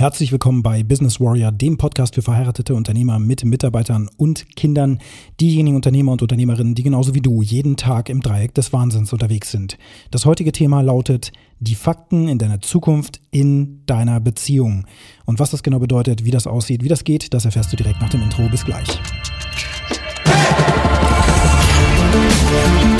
Herzlich willkommen bei Business Warrior, dem Podcast für verheiratete Unternehmer mit Mitarbeitern und Kindern. Diejenigen Unternehmer und Unternehmerinnen, die genauso wie du jeden Tag im Dreieck des Wahnsinns unterwegs sind. Das heutige Thema lautet die Fakten in deiner Zukunft in deiner Beziehung. Und was das genau bedeutet, wie das aussieht, wie das geht, das erfährst du direkt nach dem Intro. Bis gleich. Ja,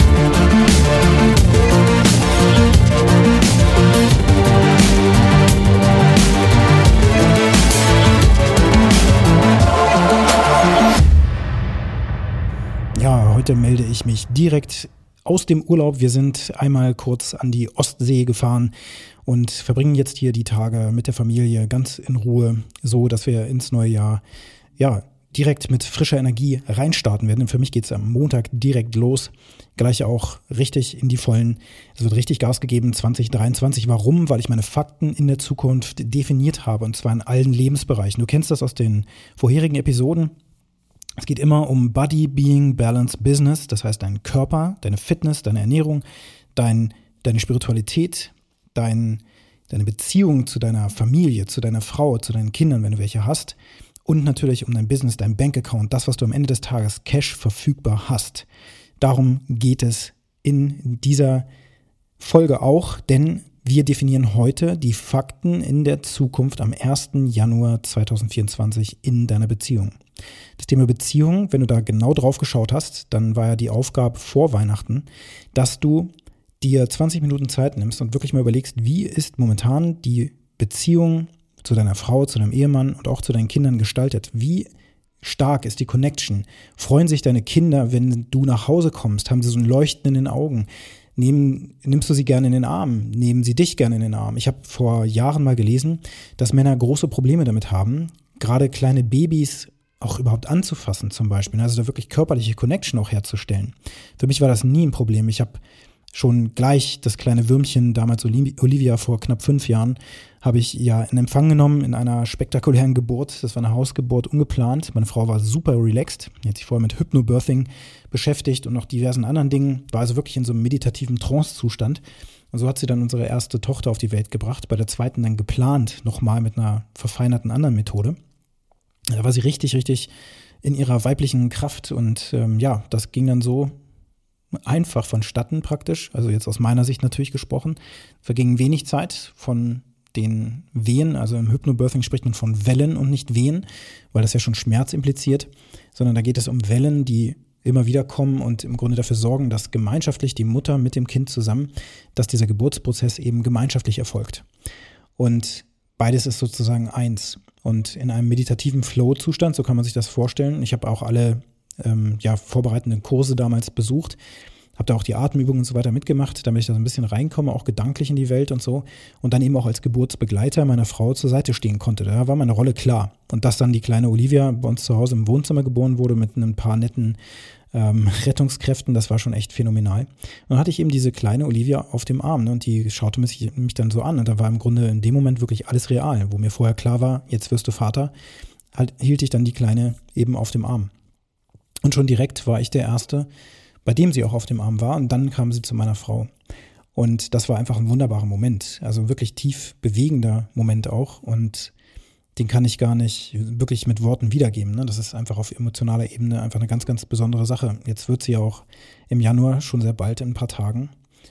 heute melde ich mich direkt aus dem Urlaub. Wir sind einmal kurz an die Ostsee gefahren und verbringen jetzt hier die Tage mit der Familie ganz in Ruhe, so dass wir ins neue Jahr ja direkt mit frischer Energie reinstarten werden. Und für mich geht es am Montag direkt los. Gleich auch richtig in die Vollen. Es wird richtig Gas gegeben 2023. Warum? Weil ich meine Fakten in der Zukunft definiert habe und zwar in allen Lebensbereichen. Du kennst das aus den vorherigen Episoden. Es geht immer um Body, Being, Balance, Business, das heißt dein Körper, deine Fitness, deine Ernährung, dein, deine Spiritualität, dein, deine Beziehung zu deiner Familie, zu deiner Frau, zu deinen Kindern, wenn du welche hast. Und natürlich um dein Business, dein Bankaccount, das, was du am Ende des Tages Cash verfügbar hast. Darum geht es in dieser Folge auch, denn wir definieren heute die Fakten in der Zukunft am 1. Januar 2024 in deiner Beziehung. Das Thema Beziehung, wenn du da genau drauf geschaut hast, dann war ja die Aufgabe vor Weihnachten, dass du dir 20 Minuten Zeit nimmst und wirklich mal überlegst, wie ist momentan die Beziehung zu deiner Frau, zu deinem Ehemann und auch zu deinen Kindern gestaltet? Wie stark ist die Connection? Freuen sich deine Kinder, wenn du nach Hause kommst? Haben sie so ein Leuchten in den Augen? Nehmen, nimmst du sie gerne in den Arm? Nehmen sie dich gerne in den Arm? Ich habe vor Jahren mal gelesen, dass Männer große Probleme damit haben, gerade kleine Babys auch überhaupt anzufassen zum Beispiel. Also da wirklich körperliche Connection auch herzustellen. Für mich war das nie ein Problem. Ich habe schon gleich das kleine Würmchen, damals Olivia vor knapp fünf Jahren, habe ich ja in Empfang genommen in einer spektakulären Geburt. Das war eine Hausgeburt, ungeplant. Meine Frau war super relaxed. Die hat sich vorher mit Hypnobirthing beschäftigt und noch diversen anderen Dingen. War also wirklich in so einem meditativen Trance-Zustand. Und so hat sie dann unsere erste Tochter auf die Welt gebracht. Bei der zweiten dann geplant, nochmal mit einer verfeinerten anderen Methode. Da war sie richtig, richtig in ihrer weiblichen Kraft und ähm, ja, das ging dann so einfach vonstatten praktisch, also jetzt aus meiner Sicht natürlich gesprochen. Verging wenig Zeit von den Wehen, also im Hypnobirthing spricht man von Wellen und nicht Wehen, weil das ja schon Schmerz impliziert, sondern da geht es um Wellen, die immer wieder kommen und im Grunde dafür sorgen, dass gemeinschaftlich die Mutter mit dem Kind zusammen, dass dieser Geburtsprozess eben gemeinschaftlich erfolgt. Und beides ist sozusagen eins. Und in einem meditativen Flow-Zustand, so kann man sich das vorstellen. Ich habe auch alle ähm, ja, vorbereitenden Kurse damals besucht, habe da auch die Atemübungen und so weiter mitgemacht, damit ich da so ein bisschen reinkomme, auch gedanklich in die Welt und so. Und dann eben auch als Geburtsbegleiter meiner Frau zur Seite stehen konnte. Da war meine Rolle klar. Und dass dann die kleine Olivia bei uns zu Hause im Wohnzimmer geboren wurde mit ein paar netten ähm, Rettungskräften, das war schon echt phänomenal. Und dann hatte ich eben diese kleine Olivia auf dem Arm ne, und die schaute mich, mich dann so an und da war im Grunde in dem Moment wirklich alles real, wo mir vorher klar war, jetzt wirst du Vater, halt, hielt ich dann die Kleine eben auf dem Arm. Und schon direkt war ich der Erste, bei dem sie auch auf dem Arm war und dann kam sie zu meiner Frau. Und das war einfach ein wunderbarer Moment, also wirklich tief bewegender Moment auch und den kann ich gar nicht wirklich mit Worten wiedergeben. Ne? Das ist einfach auf emotionaler Ebene einfach eine ganz, ganz besondere Sache. Jetzt wird sie auch im Januar, schon sehr bald in ein paar Tagen,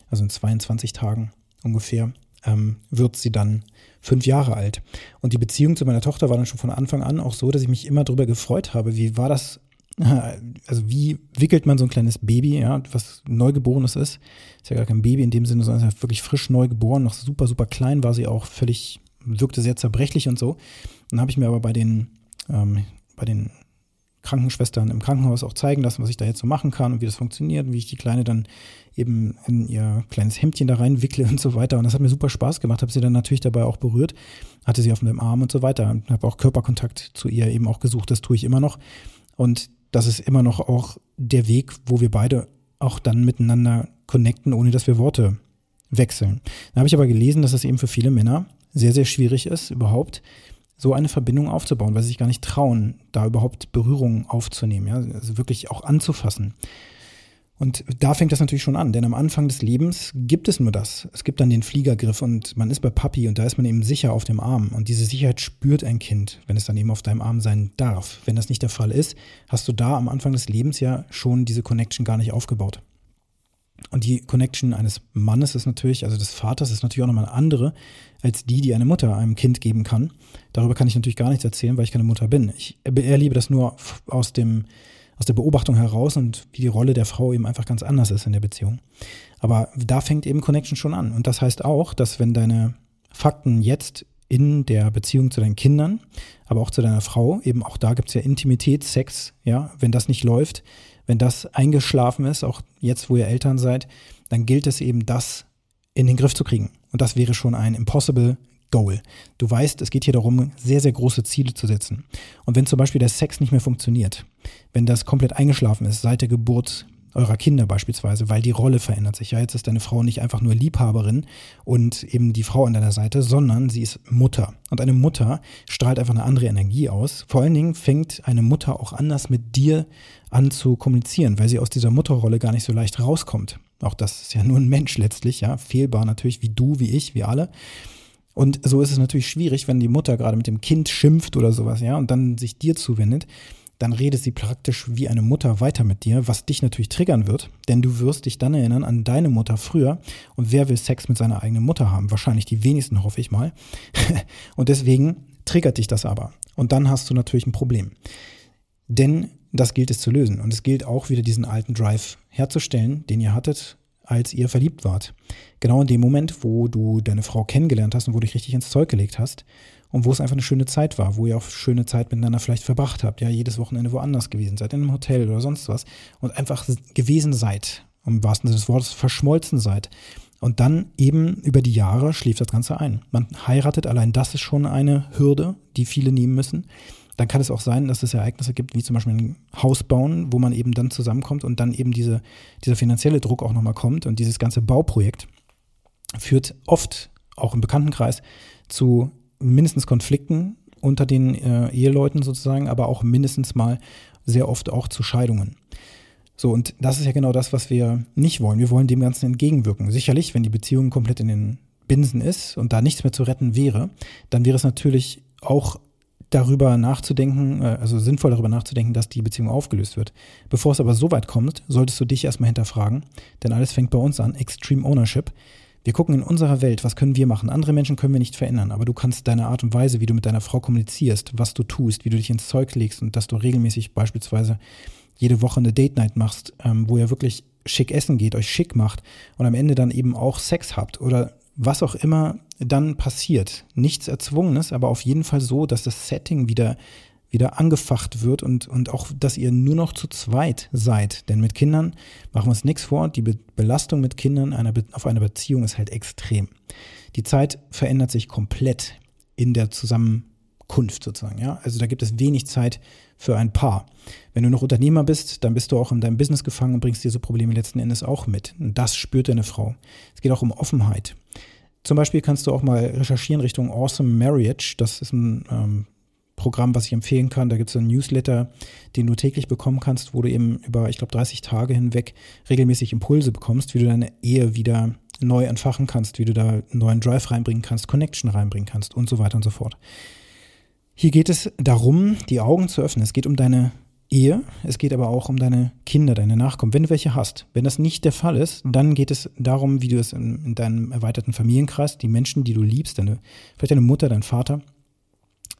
also in 22 Tagen ungefähr, ähm, wird sie dann fünf Jahre alt. Und die Beziehung zu meiner Tochter war dann schon von Anfang an auch so, dass ich mich immer darüber gefreut habe. Wie war das? Also wie wickelt man so ein kleines Baby, ja, was Neugeborenes ist? Ist ja gar kein Baby in dem Sinne, sondern ist ja wirklich frisch neu geboren, noch super, super klein war sie auch, völlig, wirkte sehr zerbrechlich und so. Dann habe ich mir aber bei den, ähm, bei den Krankenschwestern im Krankenhaus auch zeigen lassen, was ich da jetzt so machen kann und wie das funktioniert und wie ich die Kleine dann eben in ihr kleines Hemdchen da reinwickle und so weiter. Und das hat mir super Spaß gemacht, habe sie dann natürlich dabei auch berührt, hatte sie auf meinem Arm und so weiter und habe auch Körperkontakt zu ihr eben auch gesucht. Das tue ich immer noch. Und das ist immer noch auch der Weg, wo wir beide auch dann miteinander connecten, ohne dass wir Worte wechseln. Da habe ich aber gelesen, dass es eben für viele Männer sehr, sehr schwierig ist, überhaupt so eine Verbindung aufzubauen, weil sie sich gar nicht trauen, da überhaupt Berührungen aufzunehmen, ja, also wirklich auch anzufassen. Und da fängt das natürlich schon an, denn am Anfang des Lebens gibt es nur das. Es gibt dann den Fliegergriff und man ist bei Papi und da ist man eben sicher auf dem Arm. Und diese Sicherheit spürt ein Kind, wenn es dann eben auf deinem Arm sein darf. Wenn das nicht der Fall ist, hast du da am Anfang des Lebens ja schon diese Connection gar nicht aufgebaut. Und die Connection eines Mannes ist natürlich, also des Vaters, ist natürlich auch nochmal eine andere als die, die eine Mutter einem Kind geben kann. Darüber kann ich natürlich gar nichts erzählen, weil ich keine Mutter bin. Ich erlebe das nur aus dem aus der Beobachtung heraus und wie die Rolle der Frau eben einfach ganz anders ist in der Beziehung. Aber da fängt eben Connection schon an. Und das heißt auch, dass wenn deine Fakten jetzt in der Beziehung zu deinen Kindern, aber auch zu deiner Frau, eben auch da gibt es ja Intimität, Sex, ja, wenn das nicht läuft, wenn das eingeschlafen ist, auch jetzt, wo ihr Eltern seid, dann gilt es eben, das in den Griff zu kriegen. Und das wäre schon ein impossible Goal. Du weißt, es geht hier darum, sehr, sehr große Ziele zu setzen. Und wenn zum Beispiel der Sex nicht mehr funktioniert, wenn das komplett eingeschlafen ist seit der Geburt eurer Kinder beispielsweise, weil die Rolle verändert sich. Ja, jetzt ist deine Frau nicht einfach nur Liebhaberin und eben die Frau an deiner Seite, sondern sie ist Mutter. Und eine Mutter strahlt einfach eine andere Energie aus. Vor allen Dingen fängt eine Mutter auch anders mit dir an zu kommunizieren, weil sie aus dieser Mutterrolle gar nicht so leicht rauskommt. Auch das ist ja nur ein Mensch letztlich, ja, fehlbar natürlich, wie du, wie ich, wie alle. Und so ist es natürlich schwierig, wenn die Mutter gerade mit dem Kind schimpft oder sowas, ja, und dann sich dir zuwendet, dann redet sie praktisch wie eine Mutter weiter mit dir, was dich natürlich triggern wird, denn du wirst dich dann erinnern an deine Mutter früher. Und wer will Sex mit seiner eigenen Mutter haben? Wahrscheinlich die wenigsten, hoffe ich mal. und deswegen triggert dich das aber. Und dann hast du natürlich ein Problem. Denn das gilt es zu lösen. Und es gilt auch wieder diesen alten Drive herzustellen, den ihr hattet als ihr verliebt wart. Genau in dem Moment, wo du deine Frau kennengelernt hast und wo du dich richtig ins Zeug gelegt hast und wo es einfach eine schöne Zeit war, wo ihr auch schöne Zeit miteinander vielleicht verbracht habt, ja, jedes Wochenende woanders gewesen seid, in einem Hotel oder sonst was und einfach gewesen seid, im wahrsten Sinne des Wortes verschmolzen seid. Und dann eben über die Jahre schläft das Ganze ein. Man heiratet, allein das ist schon eine Hürde, die viele nehmen müssen dann kann es auch sein, dass es Ereignisse gibt, wie zum Beispiel ein Haus bauen, wo man eben dann zusammenkommt und dann eben diese, dieser finanzielle Druck auch nochmal kommt. Und dieses ganze Bauprojekt führt oft, auch im Bekanntenkreis, zu mindestens Konflikten unter den äh, Eheleuten sozusagen, aber auch mindestens mal sehr oft auch zu Scheidungen. So, und das ist ja genau das, was wir nicht wollen. Wir wollen dem Ganzen entgegenwirken. Sicherlich, wenn die Beziehung komplett in den Binsen ist und da nichts mehr zu retten wäre, dann wäre es natürlich auch darüber nachzudenken, äh, also sinnvoll darüber nachzudenken, dass die Beziehung aufgelöst wird. Bevor es aber so weit kommt, solltest du dich erstmal hinterfragen, denn alles fängt bei uns an, Extreme Ownership. Wir gucken in unserer Welt, was können wir machen? Andere Menschen können wir nicht verändern, aber du kannst deine Art und Weise, wie du mit deiner Frau kommunizierst, was du tust, wie du dich ins Zeug legst und dass du regelmäßig beispielsweise jede Woche eine Date Night machst, ähm, wo ihr wirklich schick essen geht, euch schick macht und am Ende dann eben auch Sex habt oder was auch immer dann passiert. Nichts Erzwungenes, aber auf jeden Fall so, dass das Setting wieder, wieder angefacht wird und, und auch, dass ihr nur noch zu zweit seid. Denn mit Kindern machen wir uns nichts vor. Die Be Belastung mit Kindern einer auf einer Beziehung ist halt extrem. Die Zeit verändert sich komplett in der Zusammenkunft sozusagen. Ja? Also da gibt es wenig Zeit für ein Paar. Wenn du noch Unternehmer bist, dann bist du auch in deinem Business gefangen und bringst diese Probleme letzten Endes auch mit. Und das spürt deine Frau. Es geht auch um Offenheit. Zum Beispiel kannst du auch mal recherchieren Richtung Awesome Marriage. Das ist ein ähm, Programm, was ich empfehlen kann. Da gibt es einen Newsletter, den du täglich bekommen kannst, wo du eben über, ich glaube, 30 Tage hinweg regelmäßig Impulse bekommst, wie du deine Ehe wieder neu entfachen kannst, wie du da einen neuen Drive reinbringen kannst, Connection reinbringen kannst und so weiter und so fort. Hier geht es darum, die Augen zu öffnen. Es geht um deine Ehe, es geht aber auch um deine Kinder, deine Nachkommen, wenn du welche hast. Wenn das nicht der Fall ist, dann geht es darum, wie du es in, in deinem erweiterten Familienkreis, die Menschen, die du liebst, deine, vielleicht deine Mutter, dein Vater,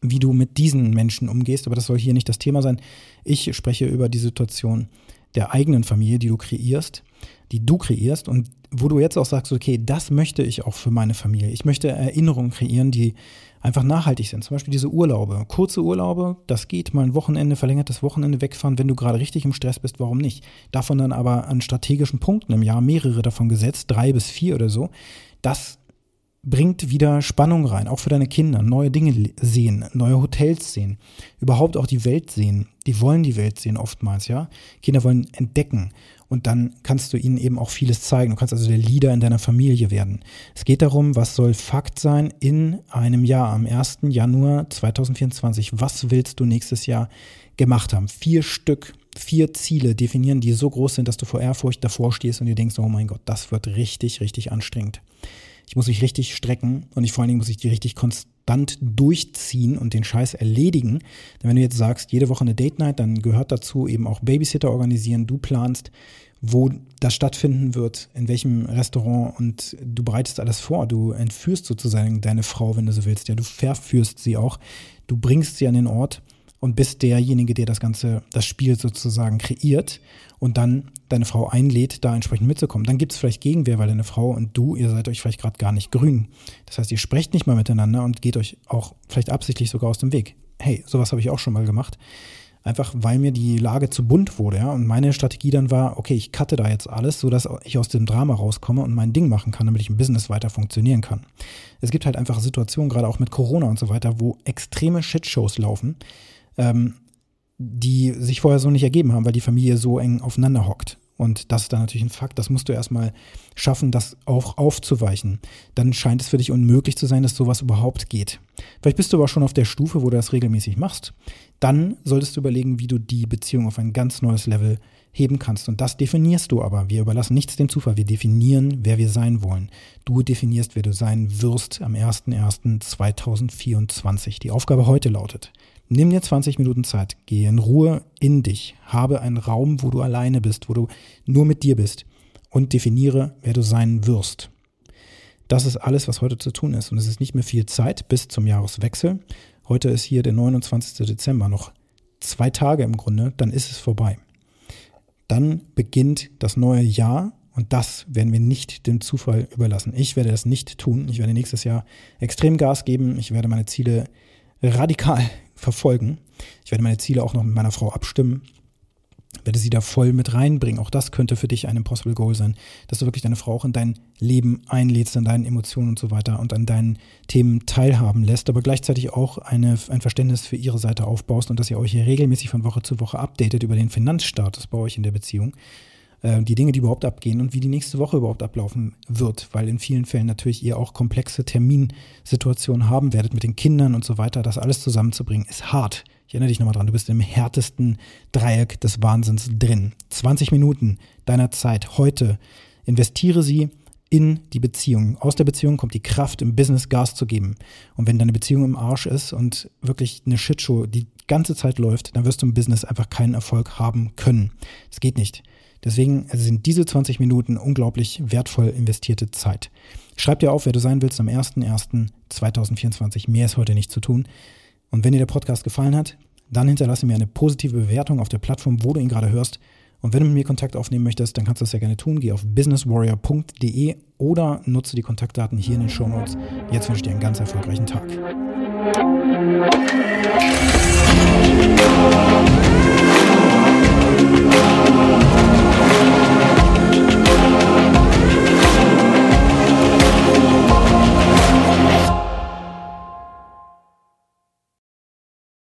wie du mit diesen Menschen umgehst. Aber das soll hier nicht das Thema sein. Ich spreche über die Situation der eigenen Familie, die du kreierst, die du kreierst und wo du jetzt auch sagst, okay, das möchte ich auch für meine Familie. Ich möchte Erinnerungen kreieren, die einfach nachhaltig sind. Zum Beispiel diese Urlaube. Kurze Urlaube, das geht, mal ein Wochenende, verlängertes Wochenende wegfahren, wenn du gerade richtig im Stress bist, warum nicht? Davon dann aber an strategischen Punkten im Jahr mehrere davon gesetzt, drei bis vier oder so. Das bringt wieder Spannung rein, auch für deine Kinder. Neue Dinge sehen, neue Hotels sehen, überhaupt auch die Welt sehen. Die wollen die Welt sehen oftmals, ja. Kinder wollen entdecken und dann kannst du ihnen eben auch vieles zeigen. Du kannst also der Leader in deiner Familie werden. Es geht darum, was soll Fakt sein in einem Jahr, am 1. Januar 2024. Was willst du nächstes Jahr gemacht haben? Vier Stück vier Ziele definieren, die so groß sind, dass du vor Ehrfurcht davor stehst und dir denkst, oh mein Gott, das wird richtig, richtig anstrengend. Ich muss mich richtig strecken und ich vor allen Dingen muss ich die richtig konstant durchziehen und den Scheiß erledigen. Denn wenn du jetzt sagst, jede Woche eine Date Night, dann gehört dazu eben auch Babysitter organisieren, du planst, wo das stattfinden wird, in welchem Restaurant und du bereitest alles vor. Du entführst sozusagen deine Frau, wenn du so willst. Ja, du verführst sie auch. Du bringst sie an den Ort und bist derjenige, der das ganze, das Spiel sozusagen kreiert und dann deine Frau einlädt, da entsprechend mitzukommen. Dann gibt es vielleicht Gegenwehr, weil deine Frau und du, ihr seid euch vielleicht gerade gar nicht grün. Das heißt, ihr sprecht nicht mal miteinander und geht euch auch vielleicht absichtlich sogar aus dem Weg. Hey, sowas habe ich auch schon mal gemacht. Einfach weil mir die Lage zu bunt wurde, ja. Und meine Strategie dann war, okay, ich cutte da jetzt alles, sodass ich aus dem Drama rauskomme und mein Ding machen kann, damit ich im Business weiter funktionieren kann. Es gibt halt einfach Situationen, gerade auch mit Corona und so weiter, wo extreme Shitshows laufen ähm, die sich vorher so nicht ergeben haben, weil die Familie so eng aufeinander hockt. Und das ist dann natürlich ein Fakt. Das musst du erstmal schaffen, das auch aufzuweichen. Dann scheint es für dich unmöglich zu sein, dass sowas überhaupt geht. Vielleicht bist du aber schon auf der Stufe, wo du das regelmäßig machst. Dann solltest du überlegen, wie du die Beziehung auf ein ganz neues Level heben kannst. Und das definierst du aber. Wir überlassen nichts dem Zufall. Wir definieren, wer wir sein wollen. Du definierst, wer du sein wirst am 01.01.2024. Die Aufgabe heute lautet, Nimm dir 20 Minuten Zeit, geh in Ruhe in dich, habe einen Raum, wo du alleine bist, wo du nur mit dir bist und definiere, wer du sein wirst. Das ist alles, was heute zu tun ist. Und es ist nicht mehr viel Zeit bis zum Jahreswechsel. Heute ist hier der 29. Dezember, noch zwei Tage im Grunde, dann ist es vorbei. Dann beginnt das neue Jahr und das werden wir nicht dem Zufall überlassen. Ich werde das nicht tun. Ich werde nächstes Jahr extrem Gas geben. Ich werde meine Ziele radikal verfolgen. Ich werde meine Ziele auch noch mit meiner Frau abstimmen, werde sie da voll mit reinbringen. Auch das könnte für dich ein Impossible Goal sein, dass du wirklich deine Frau auch in dein Leben einlädst, an deinen Emotionen und so weiter und an deinen Themen teilhaben lässt, aber gleichzeitig auch eine, ein Verständnis für ihre Seite aufbaust und dass ihr euch hier regelmäßig von Woche zu Woche updatet über den Finanzstatus bei euch in der Beziehung äh, die Dinge, die überhaupt abgehen und wie die nächste Woche überhaupt ablaufen wird, weil in vielen Fällen natürlich ihr auch komplexe Terminsituationen haben werdet mit den Kindern und so weiter. Das alles zusammenzubringen ist hart. Ich erinnere dich nochmal dran, du bist im härtesten Dreieck des Wahnsinns drin. 20 Minuten deiner Zeit heute investiere sie in die Beziehung. Aus der Beziehung kommt die Kraft, im Business Gas zu geben. Und wenn deine Beziehung im Arsch ist und wirklich eine Shitshow die ganze Zeit läuft, dann wirst du im Business einfach keinen Erfolg haben können. Es geht nicht. Deswegen sind diese 20 Minuten unglaublich wertvoll investierte Zeit. Schreib dir auf, wer du sein willst am 01.01.2024. Mehr ist heute nicht zu tun. Und wenn dir der Podcast gefallen hat, dann hinterlasse mir eine positive Bewertung auf der Plattform, wo du ihn gerade hörst. Und wenn du mit mir Kontakt aufnehmen möchtest, dann kannst du das ja gerne tun. Geh auf businesswarrior.de oder nutze die Kontaktdaten hier in den Show Notes. Jetzt wünsche ich dir einen ganz erfolgreichen Tag.